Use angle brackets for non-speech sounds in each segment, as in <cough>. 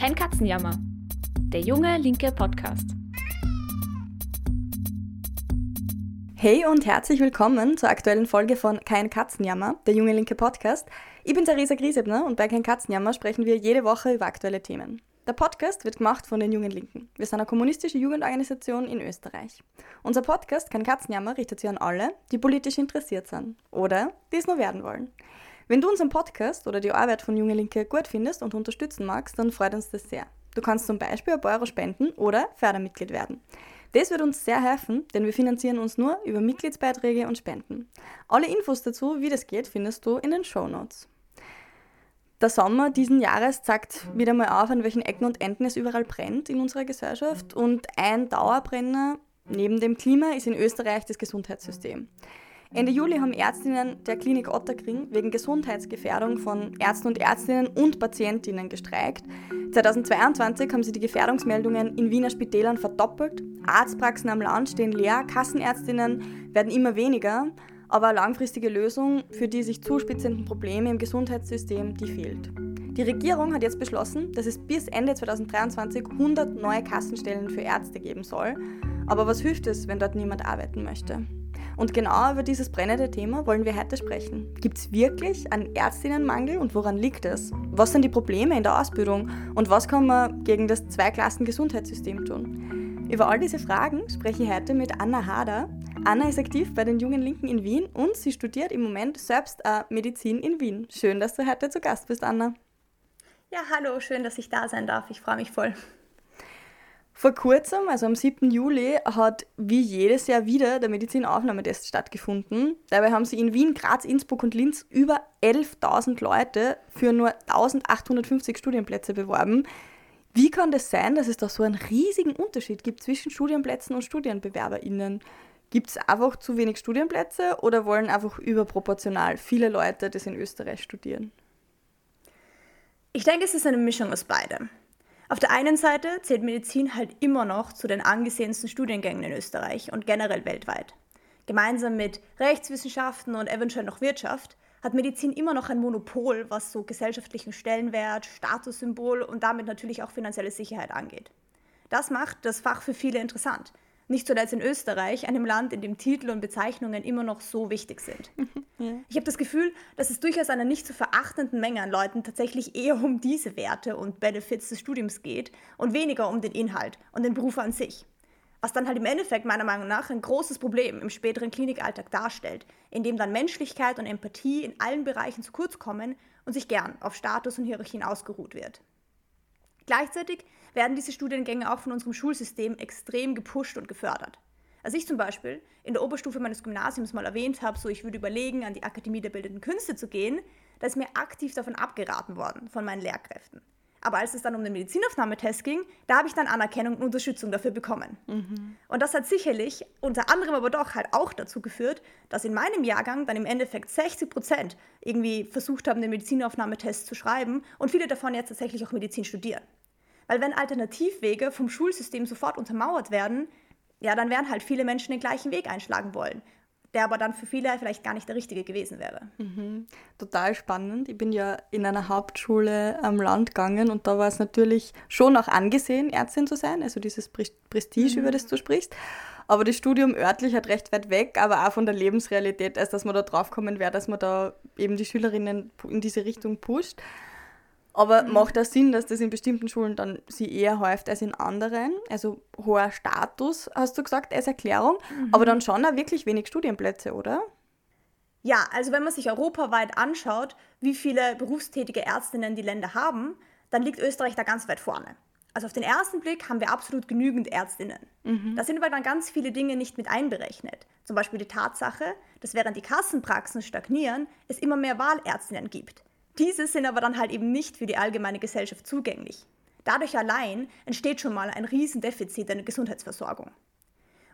Kein Katzenjammer. Der junge linke Podcast. Hey und herzlich willkommen zur aktuellen Folge von Kein Katzenjammer, der junge linke Podcast. Ich bin Theresa Griesebner und bei Kein Katzenjammer sprechen wir jede Woche über aktuelle Themen. Der Podcast wird gemacht von den Jungen Linken. Wir sind eine kommunistische Jugendorganisation in Österreich. Unser Podcast Kein Katzenjammer richtet sich an alle, die politisch interessiert sind oder die es nur werden wollen. Wenn du unseren Podcast oder die Arbeit von Junge Linke gut findest und unterstützen magst, dann freut uns das sehr. Du kannst zum Beispiel ein paar Euro spenden oder Fördermitglied werden. Das wird uns sehr helfen, denn wir finanzieren uns nur über Mitgliedsbeiträge und Spenden. Alle Infos dazu, wie das geht, findest du in den Show Notes. Der Sommer diesen Jahres zeigt wieder mal auf, an welchen Ecken und Enden es überall brennt in unserer Gesellschaft. Und ein Dauerbrenner neben dem Klima ist in Österreich das Gesundheitssystem. Ende Juli haben Ärztinnen der Klinik Otterkring wegen Gesundheitsgefährdung von Ärzten und Ärztinnen und Patientinnen gestreikt. 2022 haben sie die Gefährdungsmeldungen in Wiener Spitälern verdoppelt. Arztpraxen am Land stehen leer, Kassenärztinnen werden immer weniger, aber eine langfristige Lösung für die sich zuspitzenden Probleme im Gesundheitssystem, die fehlt. Die Regierung hat jetzt beschlossen, dass es bis Ende 2023 100 neue Kassenstellen für Ärzte geben soll. Aber was hilft es, wenn dort niemand arbeiten möchte? Und genau über dieses brennende Thema wollen wir heute sprechen. Gibt es wirklich einen Ärztinnenmangel und woran liegt es? Was sind die Probleme in der Ausbildung und was kann man gegen das Zweiklassen-Gesundheitssystem tun? Über all diese Fragen spreche ich heute mit Anna Hader. Anna ist aktiv bei den Jungen Linken in Wien und sie studiert im Moment selbst äh, Medizin in Wien. Schön, dass du heute zu Gast bist, Anna. Ja, hallo, schön, dass ich da sein darf. Ich freue mich voll. Vor kurzem, also am 7. Juli, hat wie jedes Jahr wieder der Medizinaufnahmetest stattgefunden. Dabei haben sie in Wien, Graz, Innsbruck und Linz über 11.000 Leute für nur 1.850 Studienplätze beworben. Wie kann das sein, dass es da so einen riesigen Unterschied gibt zwischen Studienplätzen und StudienbewerberInnen? Gibt es einfach zu wenig Studienplätze oder wollen einfach überproportional viele Leute das in Österreich studieren? Ich denke, es ist eine Mischung aus beidem. Auf der einen Seite zählt Medizin halt immer noch zu den angesehensten Studiengängen in Österreich und generell weltweit. Gemeinsam mit Rechtswissenschaften und eventuell noch Wirtschaft hat Medizin immer noch ein Monopol, was so gesellschaftlichen Stellenwert, Statussymbol und damit natürlich auch finanzielle Sicherheit angeht. Das macht das Fach für viele interessant, nicht zuletzt in Österreich, einem Land, in dem Titel und Bezeichnungen immer noch so wichtig sind. <laughs> Ja. Ich habe das Gefühl, dass es durchaus einer nicht zu verachtenden Menge an Leuten tatsächlich eher um diese Werte und Benefits des Studiums geht und weniger um den Inhalt und den Beruf an sich. Was dann halt im Endeffekt meiner Meinung nach ein großes Problem im späteren Klinikalltag darstellt, in dem dann Menschlichkeit und Empathie in allen Bereichen zu kurz kommen und sich gern auf Status und Hierarchien ausgeruht wird. Gleichzeitig werden diese Studiengänge auch von unserem Schulsystem extrem gepusht und gefördert. Als ich zum Beispiel in der Oberstufe meines Gymnasiums mal erwähnt habe, so ich würde überlegen, an die Akademie der Bildenden Künste zu gehen, da ist mir aktiv davon abgeraten worden von meinen Lehrkräften. Aber als es dann um den Medizinaufnahmetest ging, da habe ich dann Anerkennung und Unterstützung dafür bekommen. Mhm. Und das hat sicherlich unter anderem aber doch halt auch dazu geführt, dass in meinem Jahrgang dann im Endeffekt 60 Prozent irgendwie versucht haben, den Medizinaufnahmetest zu schreiben und viele davon jetzt tatsächlich auch Medizin studieren. Weil wenn Alternativwege vom Schulsystem sofort untermauert werden, ja, dann werden halt viele Menschen den gleichen Weg einschlagen wollen, der aber dann für viele vielleicht gar nicht der richtige gewesen wäre. Mhm. Total spannend. Ich bin ja in einer Hauptschule am Land gegangen und da war es natürlich schon auch angesehen, Ärztin zu sein, also dieses Prestige, mhm. über das du sprichst. Aber das Studium örtlich hat recht weit weg, aber auch von der Lebensrealität, als dass man da draufkommen wäre, dass man da eben die Schülerinnen in diese Richtung pusht. Aber mhm. macht das Sinn, dass das in bestimmten Schulen dann sie eher häuft als in anderen? Also hoher Status, hast du gesagt, als Erklärung, mhm. aber dann schon auch wirklich wenig Studienplätze, oder? Ja, also wenn man sich europaweit anschaut, wie viele berufstätige Ärztinnen die Länder haben, dann liegt Österreich da ganz weit vorne. Also auf den ersten Blick haben wir absolut genügend Ärztinnen. Mhm. Da sind aber dann ganz viele Dinge nicht mit einberechnet. Zum Beispiel die Tatsache, dass während die Kassenpraxen stagnieren, es immer mehr Wahlärztinnen gibt. Diese sind aber dann halt eben nicht für die allgemeine Gesellschaft zugänglich. Dadurch allein entsteht schon mal ein Riesendefizit in der Gesundheitsversorgung.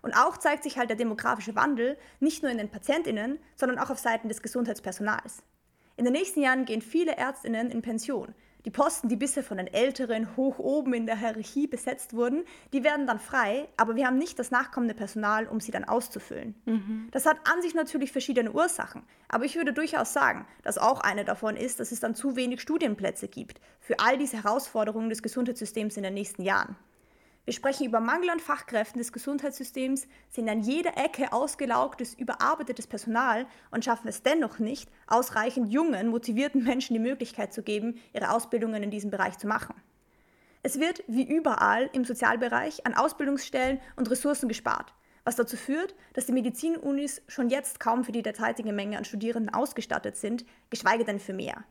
Und auch zeigt sich halt der demografische Wandel nicht nur in den Patientinnen, sondern auch auf Seiten des Gesundheitspersonals. In den nächsten Jahren gehen viele Ärztinnen in Pension, Die Posten, die bisher von den Älteren hoch oben in der Hierarchie besetzt wurden, die werden dann frei, aber wir haben nicht das nachkommende Personal, um sie dann auszufüllen. Mhm. Das hat an sich natürlich verschiedene Ursachen, aber ich würde durchaus sagen, dass auch eine davon ist, dass es dann zu wenig Studienplätze gibt für all diese Herausforderungen des Gesundheitssystems in den nächsten Jahren. Wir sprechen über Mangel an Fachkräften des Gesundheitssystems, sehen an jeder Ecke ausgelaugtes, überarbeitetes Personal und schaffen es dennoch nicht, ausreichend jungen, motivierten Menschen die Möglichkeit zu geben, ihre Ausbildungen in diesem Bereich zu machen. Es wird, wie überall im Sozialbereich, an Ausbildungsstellen und Ressourcen gespart, was dazu führt, dass die Medizinunis schon jetzt kaum für die derzeitige Menge an Studierenden ausgestattet sind, geschweige denn für mehr.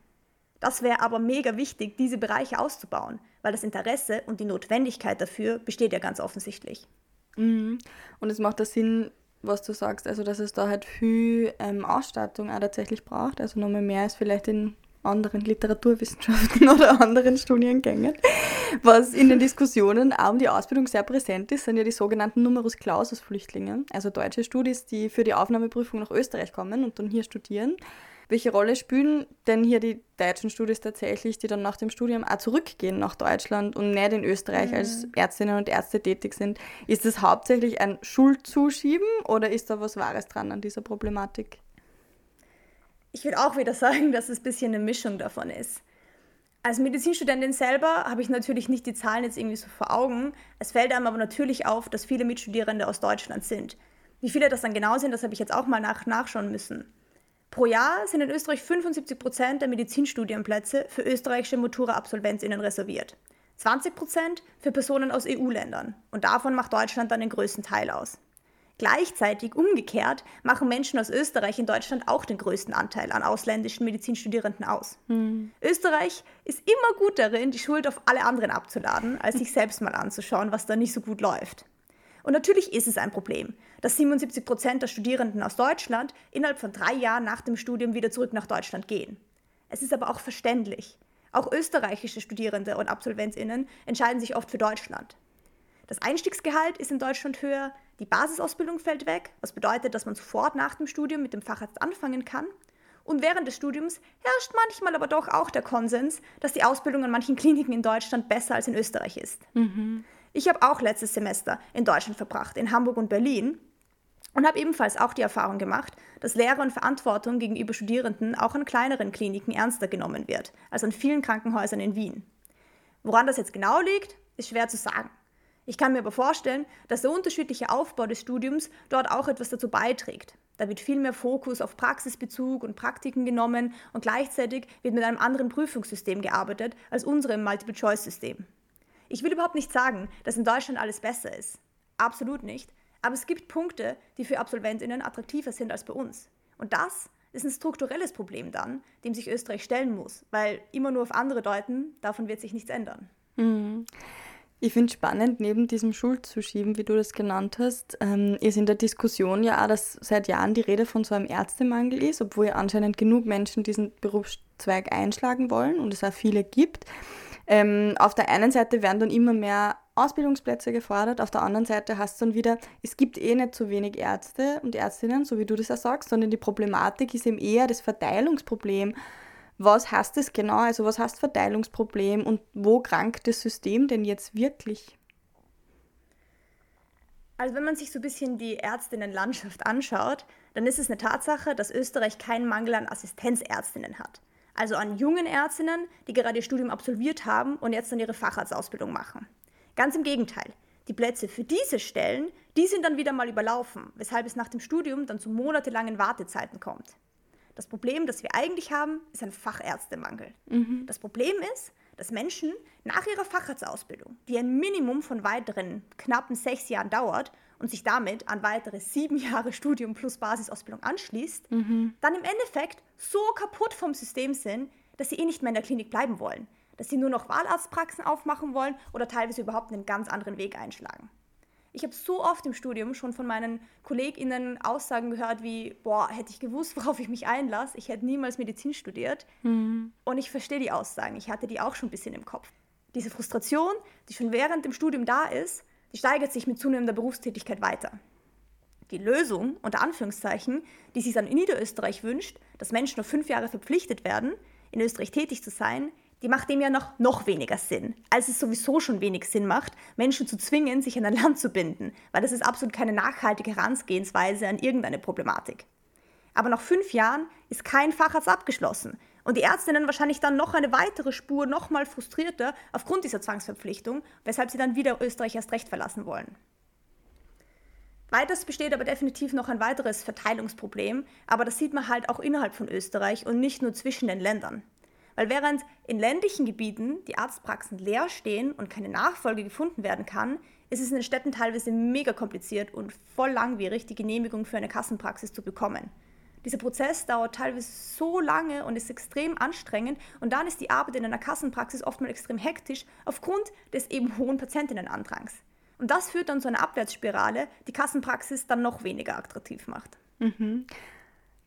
Das wäre aber mega wichtig, diese Bereiche auszubauen, weil das Interesse und die Notwendigkeit dafür besteht ja ganz offensichtlich. Mhm. Und es macht da Sinn, was du sagst, also dass es da halt viel ähm, Ausstattung auch tatsächlich braucht, also nochmal mehr als vielleicht in anderen Literaturwissenschaften <laughs> oder anderen Studiengängen. Was in den Diskussionen auch um die Ausbildung sehr präsent ist, sind ja die sogenannten Numerus Clausus Flüchtlinge, also deutsche Studis, die für die Aufnahmeprüfung nach Österreich kommen und dann hier studieren. Welche Rolle spielen denn hier die deutschen Studis tatsächlich, die dann nach dem Studium auch zurückgehen nach Deutschland und nicht in Österreich mhm. als Ärztinnen und Ärzte tätig sind? Ist das hauptsächlich ein Schuldzuschieben oder ist da was Wahres dran an dieser Problematik? Ich würde auch wieder <laughs> sagen, dass es ein bisschen eine Mischung davon ist. Als Medizinstudentin selber habe ich natürlich nicht die Zahlen jetzt irgendwie so vor Augen. Es fällt einem aber natürlich auf, dass viele Mitstudierende aus Deutschland sind. Wie viele das dann genau sind, das habe ich jetzt auch mal nach nachschauen müssen. Pro Jahr sind in Österreich 75 Prozent der Medizinstudienplätze für österreichische Matura-AbsolventInnen reserviert. 20 Prozent für Personen aus EU-Ländern. Und davon macht Deutschland dann den größten Teil aus. Gleichzeitig umgekehrt machen Menschen aus Österreich in Deutschland auch den größten Anteil an ausländischen Medizinstudierenden aus. Hm. Österreich ist immer gut darin, die Schuld auf alle anderen abzuladen, als sich selbst mal anzuschauen, was da nicht so gut läuft. Und natürlich ist es ein Problem, dass 77 Prozent der Studierenden aus Deutschland innerhalb von drei Jahren nach dem Studium wieder zurück nach Deutschland gehen. Es ist aber auch verständlich. Auch österreichische Studierende und Absolventinnen entscheiden sich oft für Deutschland. Das Einstiegsgehalt ist in Deutschland höher, die Basisausbildung fällt weg, was bedeutet, dass man sofort nach dem Studium mit dem Facharzt anfangen kann. Und während des Studiums herrscht manchmal aber doch auch der Konsens, dass die Ausbildung an manchen Kliniken in Deutschland besser als in Österreich ist. Mhm. Ich habe auch letztes Semester in Deutschland verbracht, in Hamburg und Berlin. Und habe ebenfalls auch die Erfahrung gemacht, dass Lehre und Verantwortung gegenüber Studierenden auch an kleineren Kliniken ernster genommen wird, als an vielen Krankenhäusern in Wien. Woran das jetzt genau liegt, ist schwer zu sagen. Ich kann mir aber vorstellen, dass der unterschiedliche Aufbau des Studiums dort auch etwas dazu beiträgt. Da wird viel mehr Fokus auf Praxisbezug und Praktiken genommen und gleichzeitig wird mit einem anderen Prüfungssystem gearbeitet als unserem Multiple-Choice-System. Ich will überhaupt nicht sagen, dass in Deutschland alles besser ist. Absolut nicht. Aber es gibt Punkte, die für Absolventinnen attraktiver sind als bei uns. Und das ist ein strukturelles Problem dann, dem sich Österreich stellen muss, weil immer nur auf andere deuten, davon wird sich nichts ändern. Mhm. Ich finde spannend, neben diesem Schuldzuschieben, wie du das genannt hast, ähm, ist in der Diskussion ja auch, dass seit Jahren die Rede von so einem Ärztemangel ist, obwohl anscheinend genug Menschen diesen Berufszweig einschlagen wollen und es auch viele gibt. Ähm, auf der einen Seite werden dann immer mehr Ausbildungsplätze gefordert, auf der anderen Seite hast du dann wieder, es gibt eh nicht so wenig Ärzte und Ärztinnen, so wie du das ja sagst, sondern die Problematik ist eben eher das Verteilungsproblem. Was heißt das genau? Also was heißt Verteilungsproblem und wo krankt das System denn jetzt wirklich? Also wenn man sich so ein bisschen die Ärztinnenlandschaft anschaut, dann ist es eine Tatsache, dass Österreich keinen Mangel an Assistenzärztinnen hat also an jungen Ärztinnen, die gerade ihr Studium absolviert haben und jetzt dann ihre Facharztausbildung machen. Ganz im Gegenteil. Die Plätze für diese Stellen, die sind dann wieder mal überlaufen, weshalb es nach dem Studium dann zu monatelangen Wartezeiten kommt. Das Problem, das wir eigentlich haben, ist ein Fachärztemangel. Mhm. Das Problem ist, dass Menschen nach ihrer Facharztausbildung, die ein Minimum von weiteren knappen sechs Jahren dauert und sich damit an weitere sieben <laughs> Jahre Studium plus Basisausbildung anschließt, mhm. dann im Endeffekt so kaputt vom System sind, dass sie eh nicht mehr in der Klinik bleiben wollen, dass sie nur noch Wahlarztpraxen aufmachen wollen oder teilweise überhaupt einen ganz anderen Weg einschlagen. Ich habe so oft im Studium schon von meinen KollegInnen Aussagen gehört wie, boah, hätte ich gewusst, <laughs> worauf ich mich einlasse, ich hätte niemals Medizin studiert. Mhm. Und ich verstehe die Aussagen, ich hatte die auch schon ein bisschen im Kopf. Diese Frustration, die schon während dem Studium da ist, die steigert sich mit zunehmender Berufstätigkeit weiter. Die Lösung, unter Anführungszeichen, die sich dann in Niederösterreich wünscht, dass Menschen nur fünf Jahre verpflichtet werden, in Österreich tätig zu sein, die macht dem ja noch, noch weniger Sinn, als es sowieso schon wenig Sinn macht, Menschen zu zwingen, sich an ein Land zu binden, weil das ist absolut keine nachhaltige Herangehensweise an irgendeine Problematik. Aber nach fünf Jahren ist kein Facharzt abgeschlossen und die Ärztinnen wahrscheinlich dann noch eine weitere Spur, noch mal frustrierter aufgrund dieser Zwangsverpflichtung, weshalb sie dann wieder Österreich erst recht verlassen wollen. Weiters besteht aber definitiv noch ein weiteres Verteilungsproblem, aber das sieht man halt auch innerhalb von Österreich und nicht nur zwischen den Ländern. Weil während in ländlichen Gebieten die Arztpraxen leer stehen und keine Nachfolge gefunden werden kann, ist es in den Städten teilweise mega kompliziert und voll langwierig, die Genehmigung für eine Kassenpraxis zu bekommen. Dieser Prozess dauert teilweise so lange und ist extrem anstrengend und dann ist die Arbeit in einer Kassenpraxis oftmals extrem hektisch aufgrund des eben hohen Patientinnenandrangs. Und das führt dann zu einer Abwärtsspirale, die Kassenpraxis dann noch weniger attraktiv macht. Mhm.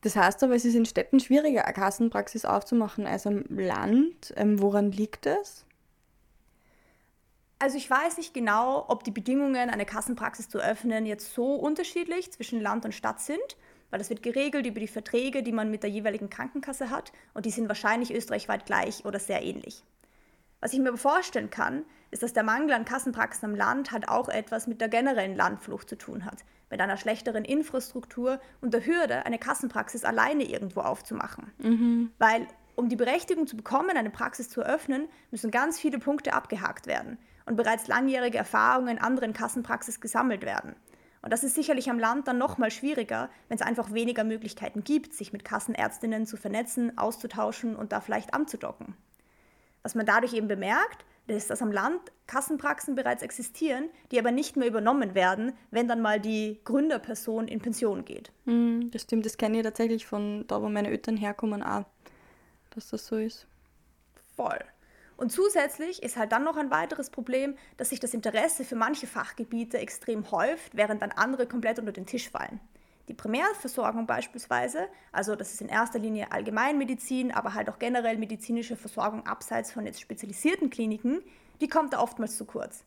Das heißt aber, es ist in Städten schwieriger, eine Kassenpraxis aufzumachen als am Land. Ähm, woran liegt das? Also ich weiß nicht genau, ob die Bedingungen, eine Kassenpraxis zu öffnen, jetzt so unterschiedlich zwischen Land und Stadt sind, weil das wird geregelt über die Verträge, die man mit der jeweiligen Krankenkasse hat und die sind wahrscheinlich österreichweit gleich oder sehr ähnlich. Was ich mir aber vorstellen kann, ist, dass der Mangel an Kassenpraxen am Land halt auch etwas mit der generellen Landflucht zu tun hat, mit einer schlechteren Infrastruktur und der Hürde, eine Kassenpraxis alleine irgendwo aufzumachen. Mhm. Weil um die Berechtigung zu bekommen, eine Praxis zu eröffnen, müssen ganz viele Punkte abgehakt werden und bereits langjährige Erfahrungen in anderen Kassenpraxis gesammelt werden. Und das ist sicherlich am Land dann nochmal schwieriger, wenn es einfach weniger Möglichkeiten gibt, sich mit Kassenärztinnen zu vernetzen, auszutauschen und da vielleicht anzudocken. Was man dadurch eben bemerkt, ist, dass am Land Kassenpraxen bereits existieren, die aber nicht mehr übernommen werden, wenn dann mal die Gründerperson in Pension geht. Mm, das stimmt, das kenne ich tatsächlich von da, wo meine Eltern herkommen, auch, dass das so ist. Voll. Und zusätzlich ist halt dann noch ein weiteres Problem, dass sich das Interesse für manche Fachgebiete extrem häuft, während dann andere komplett unter den Tisch fallen. Die Primärversorgung beispielsweise, also das ist in erster Linie Allgemeinmedizin, aber halt auch generell medizinische Versorgung abseits von jetzt spezialisierten Kliniken, die kommt da oftmals zu kurz.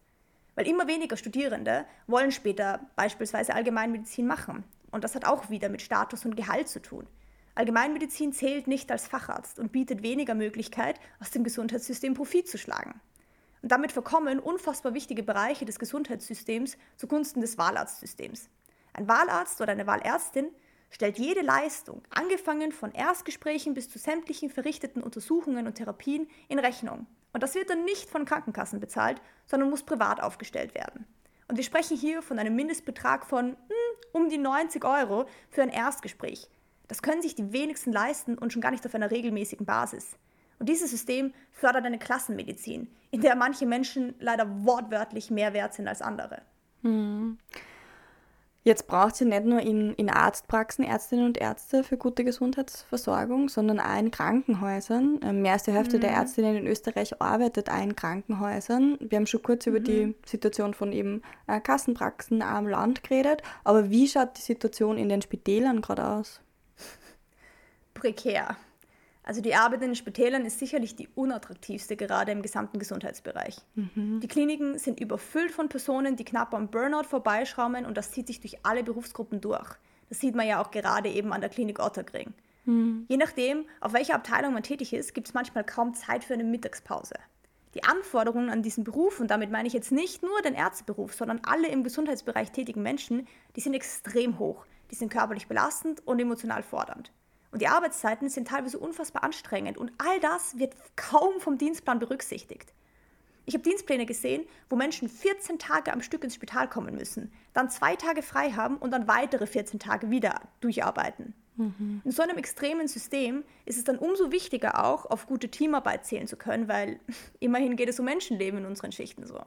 Weil immer weniger Studierende wollen später beispielsweise Allgemeinmedizin machen. Und das hat auch wieder mit Status und Gehalt zu tun. Allgemeinmedizin zählt nicht als Facharzt und bietet weniger Möglichkeit, aus dem Gesundheitssystem Profit zu schlagen. Und damit verkommen unfassbar wichtige Bereiche des Gesundheitssystems zugunsten des Wahlarztsystems. Ein Wahlarzt oder eine Wahlärztin stellt jede Leistung, angefangen von Erstgesprächen bis zu sämtlichen verrichteten Untersuchungen und Therapien, in Rechnung. Und das wird dann nicht von Krankenkassen bezahlt, sondern muss privat aufgestellt werden. Und wir sprechen hier von einem Mindestbetrag von hm, um die 90 Euro für ein Erstgespräch. Das können sich die wenigsten leisten und schon gar nicht auf einer regelmäßigen Basis. Und dieses System fördert eine Klassenmedizin, in der manche Menschen leider wortwörtlich mehr wert sind als andere. Hm. Jetzt braucht sie nicht nur in, in Arztpraxen Ärztinnen und Ärzte für gute Gesundheitsversorgung, sondern auch in Krankenhäusern. Ähm, mehr als die Hälfte mhm. der Ärztinnen in Österreich arbeitet auch in Krankenhäusern. Wir haben schon kurz mhm. über die mhm. Situation von eben äh, Kassenpraxen am Land geredet. Aber wie schaut die Situation in den Spitälern gerade aus? Prekär. Also die Arbeit in den Spitälern ist sicherlich die unattraktivste gerade im gesamten Gesundheitsbereich. Mhm. Die Kliniken sind überfüllt von Personen, die knapp am Burnout vorbeischrauben und das zieht sich durch alle Berufsgruppen durch. Das sieht man ja auch gerade eben an der Klinik Otterkring. Mhm. Je nachdem, auf welcher Abteilung man tätig ist, gibt es manchmal kaum Zeit für eine Mittagspause. Die Anforderungen an diesen Beruf, und damit meine ich jetzt nicht nur den Ärzteberuf, sondern alle im Gesundheitsbereich tätigen Menschen, die sind extrem hoch. Die sind körperlich belastend und emotional fordernd. Und die Arbeitszeiten sind teilweise unfassbar anstrengend und all das wird kaum vom Dienstplan berücksichtigt. Ich habe Dienstpläne gesehen, wo Menschen 14 Tage am Stück ins Spital kommen müssen, dann zwei Tage frei haben und dann weitere 14 Tage wieder durcharbeiten. Mhm. In so einem extremen System ist es dann umso wichtiger auch, auf gute Teamarbeit zählen zu können, weil <laughs> immerhin geht es um Menschenleben in unseren Schichten so.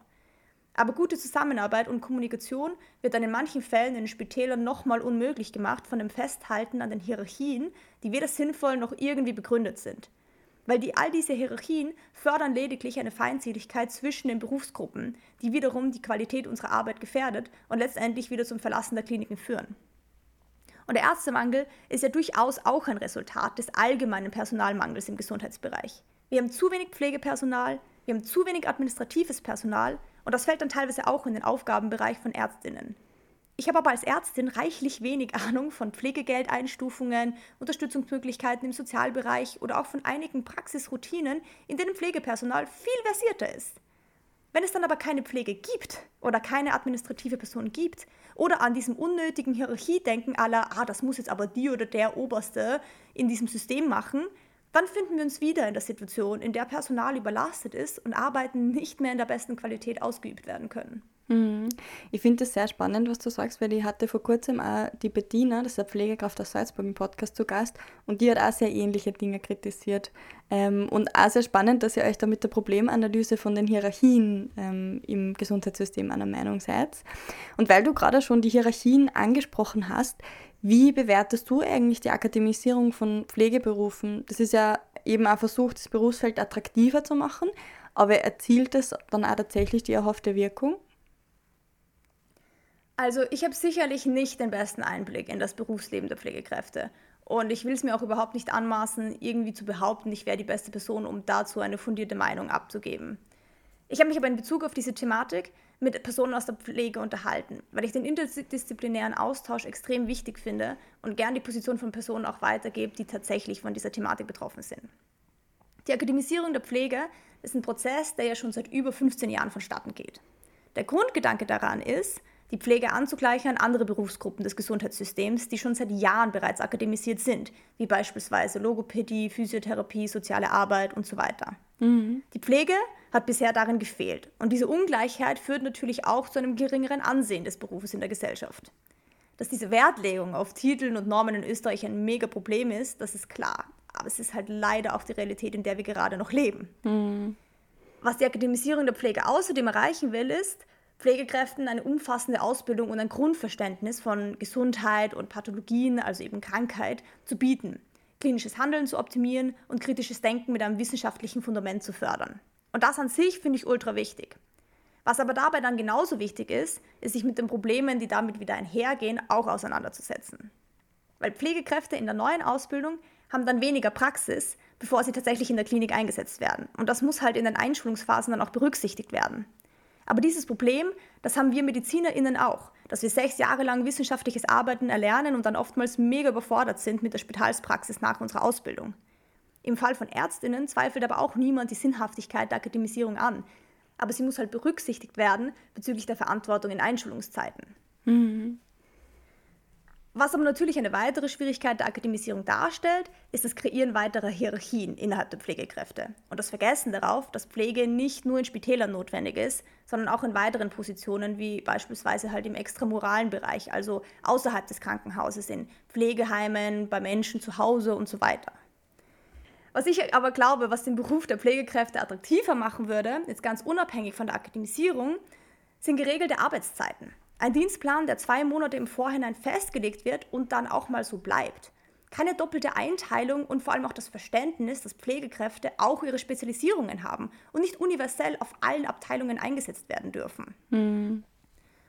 Aber gute Zusammenarbeit und Kommunikation wird dann in manchen Fällen in den Spitälern nochmal unmöglich gemacht von dem Festhalten an den Hierarchien, die weder sinnvoll noch irgendwie begründet sind. Weil die, all diese Hierarchien fördern lediglich eine Feindseligkeit zwischen den Berufsgruppen, die wiederum die Qualität unserer Arbeit gefährdet und letztendlich wieder zum Verlassen der Kliniken führen. Und der Ärztemangel ist ja durchaus auch ein Resultat des allgemeinen Personalmangels im Gesundheitsbereich. Wir haben zu wenig Pflegepersonal, wir haben zu wenig administratives Personal und das fällt dann teilweise auch in den Aufgabenbereich von Ärztinnen. Ich habe aber als Ärztin reichlich wenig Ahnung von Pflegegeldeinstufungen, Unterstützungsmöglichkeiten im Sozialbereich oder auch von einigen Praxisroutinen, in denen Pflegepersonal viel versierter ist. Wenn es dann aber keine Pflege gibt oder keine administrative Person gibt oder an diesem unnötigen Hierarchiedenken aller, ah, das muss jetzt aber die oder der Oberste in diesem System machen, dann finden wir uns wieder in der Situation, in der Personal überlastet ist und Arbeiten nicht mehr in der besten Qualität ausgeübt werden können. Mhm. Ich finde das sehr spannend, was du sagst, weil ich hatte vor kurzem auch die Bettina, das ist eine Pflegekraft aus Salzburg im Podcast zu Gast, und die hat auch sehr ähnliche Dinge kritisiert. Ähm, und auch sehr spannend, dass ihr euch da mit der Problemanalyse von den Hierarchien ähm, im Gesundheitssystem einer Meinung seid. Und weil du gerade schon die Hierarchien angesprochen hast, wie bewertest du eigentlich die Akademisierung von Pflegeberufen? Das ist ja eben auch versucht, das Berufsfeld attraktiver zu machen, aber erzielt es dann auch tatsächlich die erhoffte Wirkung? Also ich habe sicherlich nicht den besten Einblick in das Berufsleben der Pflegekräfte. Und ich will es mir auch überhaupt nicht anmaßen, irgendwie zu behaupten, ich wäre die beste Person, um dazu eine fundierte Meinung abzugeben. Ich habe mich aber in Bezug auf diese Thematik mit Personen aus der Pflege unterhalten, weil ich den interdisziplinären Austausch extrem wichtig finde und gern die Position von Personen auch weitergebe, die tatsächlich von dieser Thematik betroffen sind. Die Akademisierung der Pflege ist ein Prozess, der ja schon seit über 15 Jahren vonstatten geht. Der Grundgedanke daran ist, die Pflege anzugleichen an andere Berufsgruppen des Gesundheitssystems, die schon seit Jahren bereits akademisiert sind, wie beispielsweise Logopädie, Physiotherapie, soziale Arbeit und so weiter. Mhm. Die Pflege hat bisher darin gefehlt und diese Ungleichheit führt natürlich auch zu einem geringeren Ansehen des Berufes in der Gesellschaft. Dass diese Wertlegung auf Titeln und Normen in Österreich ein mega Problem ist, das ist klar. Aber es ist halt leider auch die Realität, in der wir gerade noch leben. Mhm. Was die Akademisierung der Pflege außerdem erreichen will, ist, Pflegekräften eine umfassende Ausbildung und ein Grundverständnis von Gesundheit und Pathologien, also eben Krankheit, zu bieten, klinisches Handeln zu optimieren und kritisches Denken mit einem wissenschaftlichen Fundament zu fördern. Und das an sich finde ich ultra wichtig. Was aber dabei dann genauso wichtig ist, ist sich mit den Problemen, die damit wieder einhergehen, auch auseinanderzusetzen. Weil Pflegekräfte in der neuen Ausbildung haben dann weniger Praxis, bevor sie tatsächlich in der Klinik eingesetzt werden. Und das muss halt in den Einschulungsphasen dann auch berücksichtigt werden. Aber dieses Problem, das haben wir MedizinerInnen auch, dass wir sechs Jahre lang wissenschaftliches Arbeiten erlernen und dann oftmals mega überfordert sind mit der Spitalspraxis nach unserer Ausbildung. Im Fall von Ärztinnen zweifelt aber auch niemand die Sinnhaftigkeit der Akademisierung an. Aber sie muss halt berücksichtigt werden bezüglich der Verantwortung in Einschulungszeiten. Mhm. Was aber natürlich eine weitere Schwierigkeit der Akademisierung darstellt, ist das Kreieren weiterer Hierarchien innerhalb der Pflegekräfte und das Vergessen darauf, dass Pflege nicht nur in Spitälern notwendig ist, sondern auch in weiteren Positionen wie beispielsweise halt im extramoralen Bereich, also außerhalb des Krankenhauses, in Pflegeheimen, bei Menschen zu Hause und so weiter. Was ich aber glaube, was den Beruf der Pflegekräfte attraktiver machen würde, jetzt ganz unabhängig von der Akademisierung, sind geregelte Arbeitszeiten. Ein Dienstplan, der zwei Monate im Vorhinein festgelegt wird und dann auch mal so bleibt. Keine doppelte Einteilung und vor allem auch das Verständnis, dass Pflegekräfte auch ihre Spezialisierungen haben und nicht universell auf allen Abteilungen eingesetzt werden dürfen. Mhm.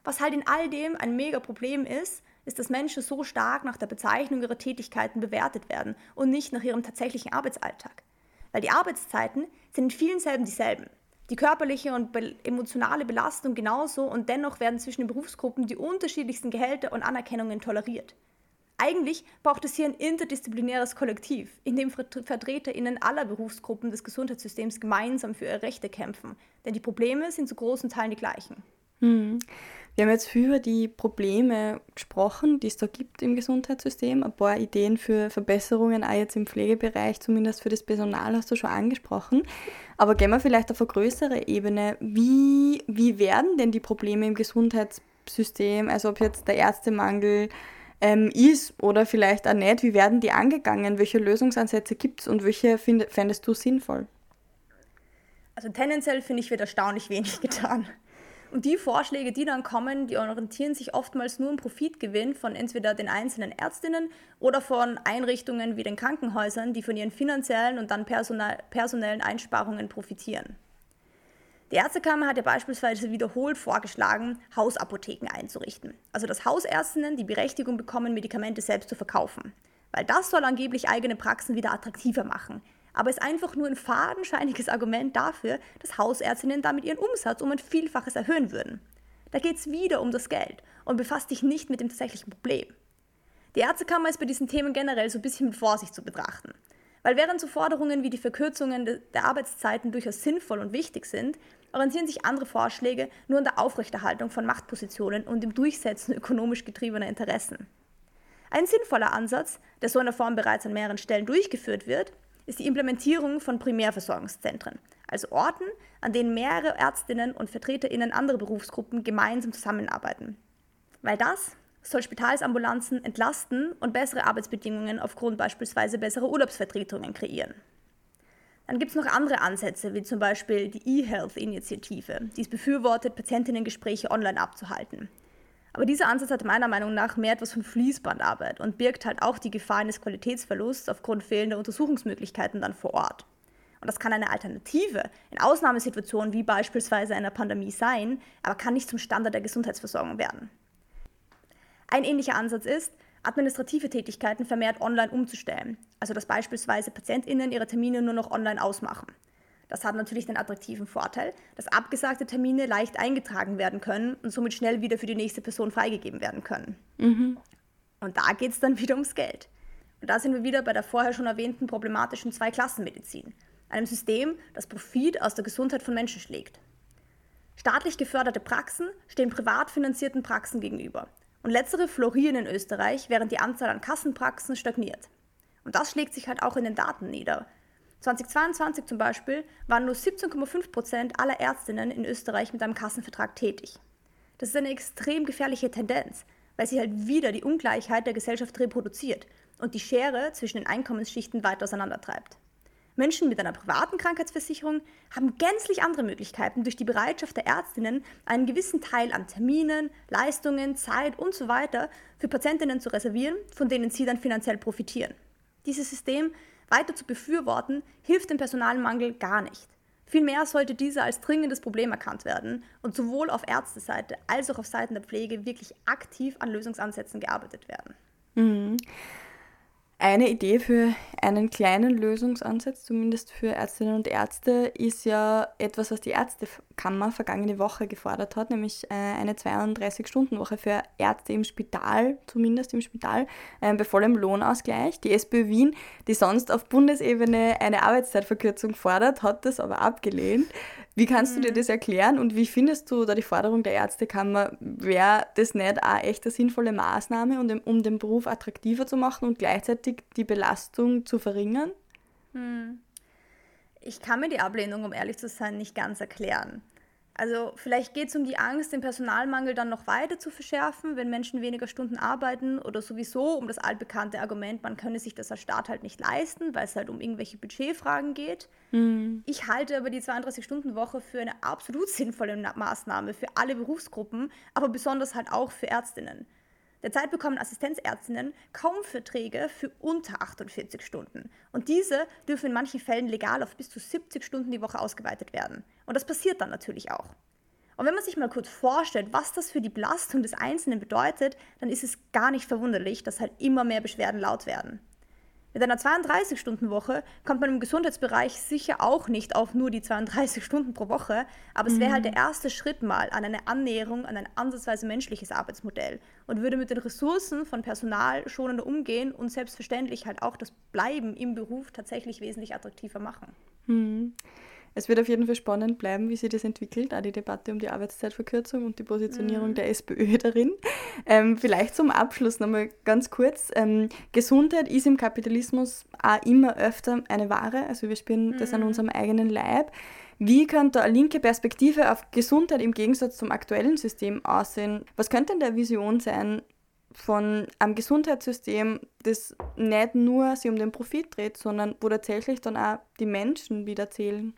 Was halt in all dem ein mega Problem ist, ist, dass Menschen so stark nach der Bezeichnung ihrer Tätigkeiten bewertet werden und nicht nach ihrem tatsächlichen Arbeitsalltag. Weil die Arbeitszeiten sind in vielen selben dieselben die körperliche und emotionale Belastung genauso und dennoch werden zwischen den Berufsgruppen die unterschiedlichsten Gehälter und Anerkennungen toleriert. Eigentlich braucht es hier ein interdisziplinäres Kollektiv, in dem VertreterInnen aller Berufsgruppen des Gesundheitssystems gemeinsam für ihre Rechte kämpfen, denn die Probleme sind zu großen Teilen die gleichen. Hm. Wir haben jetzt viel über die Probleme gesprochen, die es da gibt im Gesundheitssystem. Ein paar Ideen für Verbesserungen, auch jetzt im Pflegebereich, zumindest für das Personal, hast du schon angesprochen. Aber gehen wir vielleicht auf eine größere Ebene. Wie, wie werden denn die Probleme im Gesundheitssystem, also ob jetzt der Ärztemangel ähm, ist oder vielleicht auch nicht, wie werden die angegangen? Welche Lösungsansätze gibt es und welche find, fändest du sinnvoll? Also tendenziell finde ich, wird erstaunlich wenig <laughs> getan. Und die Vorschläge, die dann kommen, die orientieren sich oftmals nur im Profitgewinn von entweder den einzelnen Ärztinnen oder von Einrichtungen wie den Krankenhäusern, die von ihren finanziellen und dann personellen Einsparungen profitieren. Die Ärztekammer hat ja beispielsweise wiederholt vorgeschlagen, Hausapotheken einzurichten. Also dass Hausärztinnen die Berechtigung bekommen, Medikamente selbst zu verkaufen. Weil das soll angeblich eigene Praxen wieder attraktiver machen aber ist einfach nur ein fadenscheiniges Argument dafür, dass Hausärztinnen damit ihren Umsatz um ein Vielfaches erhöhen würden. Da geht es wieder um das Geld und befasst dich nicht mit dem tatsächlichen Problem. Die Ärztekammer ist bei diesen Themen generell so ein bisschen mit Vorsicht zu betrachten. Weil während so Forderungen wie die Verkürzungen der Arbeitszeiten durchaus sinnvoll und wichtig sind, orientieren sich andere Vorschläge nur an der Aufrechterhaltung von Machtpositionen und dem Durchsetzen ökonomisch getriebener Interessen. Ein sinnvoller Ansatz, der so in der Form bereits an mehreren Stellen durchgeführt wird, ist die Implementierung von Primärversorgungszentren, also Orten, an denen mehrere Ärztinnen und Vertreterinnen anderer Berufsgruppen gemeinsam zusammenarbeiten. Weil das soll Spitalsambulanzen entlasten und bessere Arbeitsbedingungen aufgrund beispielsweise besserer Urlaubsvertretungen kreieren. Dann gibt es noch andere Ansätze, wie zum Beispiel die eHealth-Initiative, die es befürwortet, Patientinnengespräche online abzuhalten. Aber dieser Ansatz hat meiner Meinung nach mehr etwas von Fließbandarbeit und birgt halt auch die Gefahr eines Qualitätsverlusts aufgrund fehlender Untersuchungsmöglichkeiten dann vor Ort. Und das kann eine Alternative in Ausnahmesituationen wie beispielsweise einer Pandemie sein, aber kann nicht zum Standard der Gesundheitsversorgung werden. Ein ähnlicher Ansatz ist, administrative Tätigkeiten vermehrt online umzustellen, also dass beispielsweise PatientInnen ihre Termine nur noch online ausmachen. Das hat natürlich den attraktiven Vorteil, dass abgesagte Termine leicht eingetragen werden können und somit schnell wieder für die nächste Person freigegeben werden können. Mhm. Und da geht es dann <laughs> wieder ums Geld. Und da sind wir wieder bei der vorher schon erwähnten problematischen Zweiklassenmedizin, einem System, das Profit aus der Gesundheit von Menschen schlägt. Staatlich geförderte Praxen stehen privat finanzierten Praxen gegenüber. Und letztere florieren in Österreich, während die Anzahl an Kassenpraxen stagniert. Und das schlägt sich halt auch in den Daten nieder. 2022 zum Beispiel waren nur 17,5 Prozent aller Ärztinnen in Österreich mit einem Kassenvertrag tätig. Das ist eine extrem gefährliche Tendenz, weil sie halt wieder die Ungleichheit der Gesellschaft reproduziert und die Schere zwischen den Einkommensschichten weiter auseinandertreibt. Menschen mit einer privaten Krankheitsversicherung haben gänzlich andere Möglichkeiten, durch die Bereitschaft der Ärztinnen einen gewissen Teil an Terminen, Leistungen, Zeit usw. So für Patientinnen zu reservieren, von denen sie dann finanziell profitieren. Dieses System weiter zu befürworten, hilft dem Personalmangel gar nicht. Vielmehr sollte dieser als dringendes Problem erkannt werden und sowohl auf Ärzteseite als auch auf Seiten der Pflege wirklich aktiv an Lösungsansätzen gearbeitet werden. Mhm. Eine Idee für einen kleinen Lösungsansatz, zumindest für Ärztinnen und Ärzte, ist ja etwas, was die Ärztekammer vergangene Woche gefordert hat, nämlich äh, eine 32-Stunden-Woche für Ärzte im Spital, zumindest im Spital, äh, bei vollem Lohnausgleich. Die SPÖ Wien, die sonst auf Bundesebene eine Arbeitszeitverkürzung fordert, hat das aber abgelehnt. Wie kannst du dir mhm. das erklären und wie findest du da die Forderung der Ärztekammer, wäre das nicht auch echt eine sinnvolle Maßnahme, um den, um den Beruf attraktiver zu machen und gleichzeitig die Belastung zu verringern? Hm. Ich kann mir die Ablehnung, um ehrlich zu sein, nicht ganz erklären. Also vielleicht geht es um die Angst, den Personalmangel dann noch weiter zu verschärfen, wenn Menschen weniger Stunden arbeiten oder sowieso um das altbekannte Argument, man könne sich das als Staat halt nicht leisten, weil es halt um irgendwelche Budgetfragen geht. Mhm. Ich halte aber die 32-Stunden-Woche für eine absolut <laughs> sinnvolle Maßnahme für alle Berufsgruppen, aber besonders halt auch für Ärztinnen. Derzeit bekommen Assistenzärztinnen kaum Verträge für unter 48 Stunden. Und diese dürfen in manchen Fällen legal auf bis zu 70 Stunden die Woche ausgeweitet werden. Und das passiert dann natürlich auch. Und wenn man sich mal kurz vorstellt, was das für die Belastung des Einzelnen bedeutet, dann ist es gar nicht verwunderlich, dass halt immer mehr Beschwerden laut werden. Mit einer 32-Stunden-Woche kommt man im Gesundheitsbereich sicher auch nicht auf nur die 32 Stunden pro Woche, aber es wäre halt mhm. der erste Schritt mal an eine Annäherung an ein ansatzweise menschliches Arbeitsmodell und würde mit den Ressourcen von Personal schonender umgehen und selbstverständlich halt auch das Bleiben im Beruf tatsächlich wesentlich attraktiver machen. Mhm. Es wird auf jeden Fall spannend bleiben, wie sich das entwickelt, auch die Debatte um die Arbeitszeitverkürzung und die Positionierung mhm. der SPÖ <laughs> darin. Ähm, vielleicht zum Abschluss nochmal ganz kurz. Ähm, Gesundheit ist im Kapitalismus auch immer öfter eine Ware, also wir spüren mhm. das an mhm. unserem eigenen Leib. Wie könnte eine linke Perspektive auf Gesundheit im Gegensatz zum aktuellen System aussehen? Was könnte denn der Vision sein von einem Gesundheitssystem, das nicht nur sich um den Profit dreht, sondern wo tatsächlich dann auch die Menschen wieder zählen?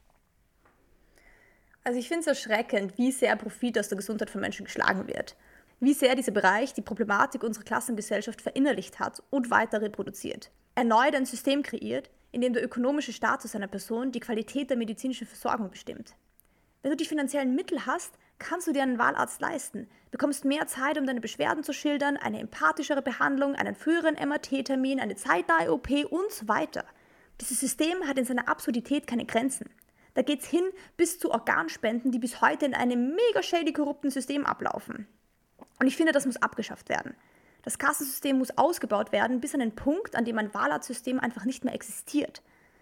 Also ich finde es erschreckend, wie sehr Profit aus der Gesundheit von Menschen geschlagen wird. Wie sehr dieser Bereich die Problematik unserer Klassengesellschaft verinnerlicht hat und weiter reproduziert. Erneut ein System kreiert, in dem der ökonomische Status einer Person die Qualität der medizinischen Versorgung bestimmt. Wenn du die finanziellen Mittel hast, kannst du dir einen Wahlarzt leisten, bekommst mehr Zeit, um deine Beschwerden zu schildern, eine empathischere Behandlung, einen früheren MRT-Termin, eine zeitnahe OP und so weiter. Dieses System hat in seiner Absurdität keine Grenzen. Da geht es hin bis zu Organspenden, die bis heute in einem mega shady korrupten System ablaufen. Und ich finde, das muss abgeschafft werden. Das Kassensystem muss ausgebaut werden bis an den Punkt, an dem ein Wahlarztsystem einfach nicht mehr existiert.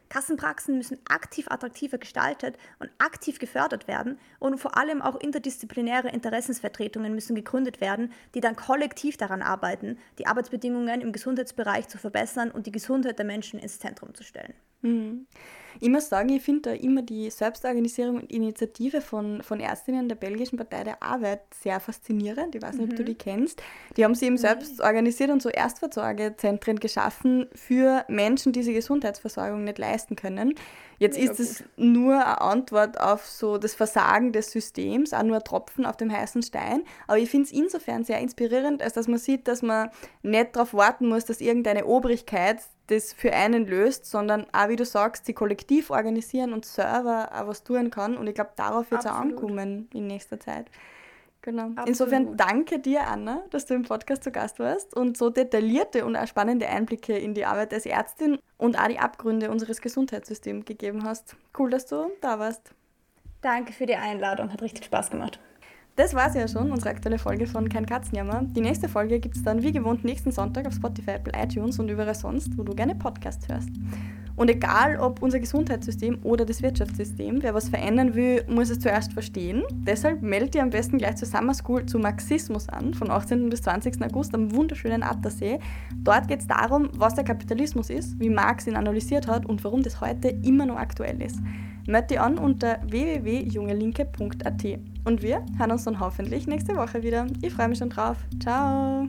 Kassenpraxen müssen aktiv attraktiver gestaltet und aktiv gefördert werden und vor allem auch interdisziplinäre Interessensvertretungen müssen gegründet werden, die dann kollektiv daran arbeiten, die Arbeitsbedingungen im Gesundheitsbereich zu verbessern und die Gesundheit der Menschen ins Zentrum zu stellen. Mhm. Ich muss sagen, ich finde da immer die Selbstorganisierung und Initiative von, von Ärztinnen der belgischen Partei der Arbeit sehr faszinierend. Ich weiß nicht, mhm. ob du mhm. die kennst. Die haben sich eben selbst organisiert und so Erstversorgezentren geschaffen für Menschen, die sich Gesundheitsversorgung nicht leisten können. Jetzt ist es nur eine Antwort auf so das Versagen des Systems, auch nur ein Tropfen auf dem heißen Stein. Aber ich finde es insofern sehr inspirierend, als dass man sieht, dass man nicht darauf warten muss, dass irgendeine Obrigkeit das für einen löst, sondern auch, wie du sagst, die kollektiv organisieren und Server auch was tun kann. Und ich glaube, darauf wird es auch ankommen in nächster Zeit. Genau. Absolut. Insofern danke dir, Anna, dass du im Podcast zu Gast warst und so detaillierte und spannende Einblicke in die Arbeit als Ärztin und auch die Abgründe unseres Gesundheitssystems gegeben hast. Cool, dass du da warst. Danke für die Einladung, hat richtig Spaß gemacht. Das war es ja schon, unsere aktuelle Folge von Kein Katzenjammer. Die nächste Folge gibt es dann wie gewohnt nächsten Sonntag auf Spotify, Apple, iTunes und überall sonst, wo du gerne Podcasts hörst. Und egal, ob unser Gesundheitssystem oder das Wirtschaftssystem, wer was verändern will, muss es zuerst verstehen. Deshalb meldet ihr am besten gleich zur Summer School zu Marxismus an, von 18. bis 20. August am wunderschönen Attersee. Dort geht es darum, was der Kapitalismus ist, wie Marx ihn analysiert hat und warum das heute immer noch aktuell ist. Meld dich an unter www.jungelinke.at. Und wir hören uns dann hoffentlich nächste Woche wieder. Ich freue mich schon drauf. Ciao!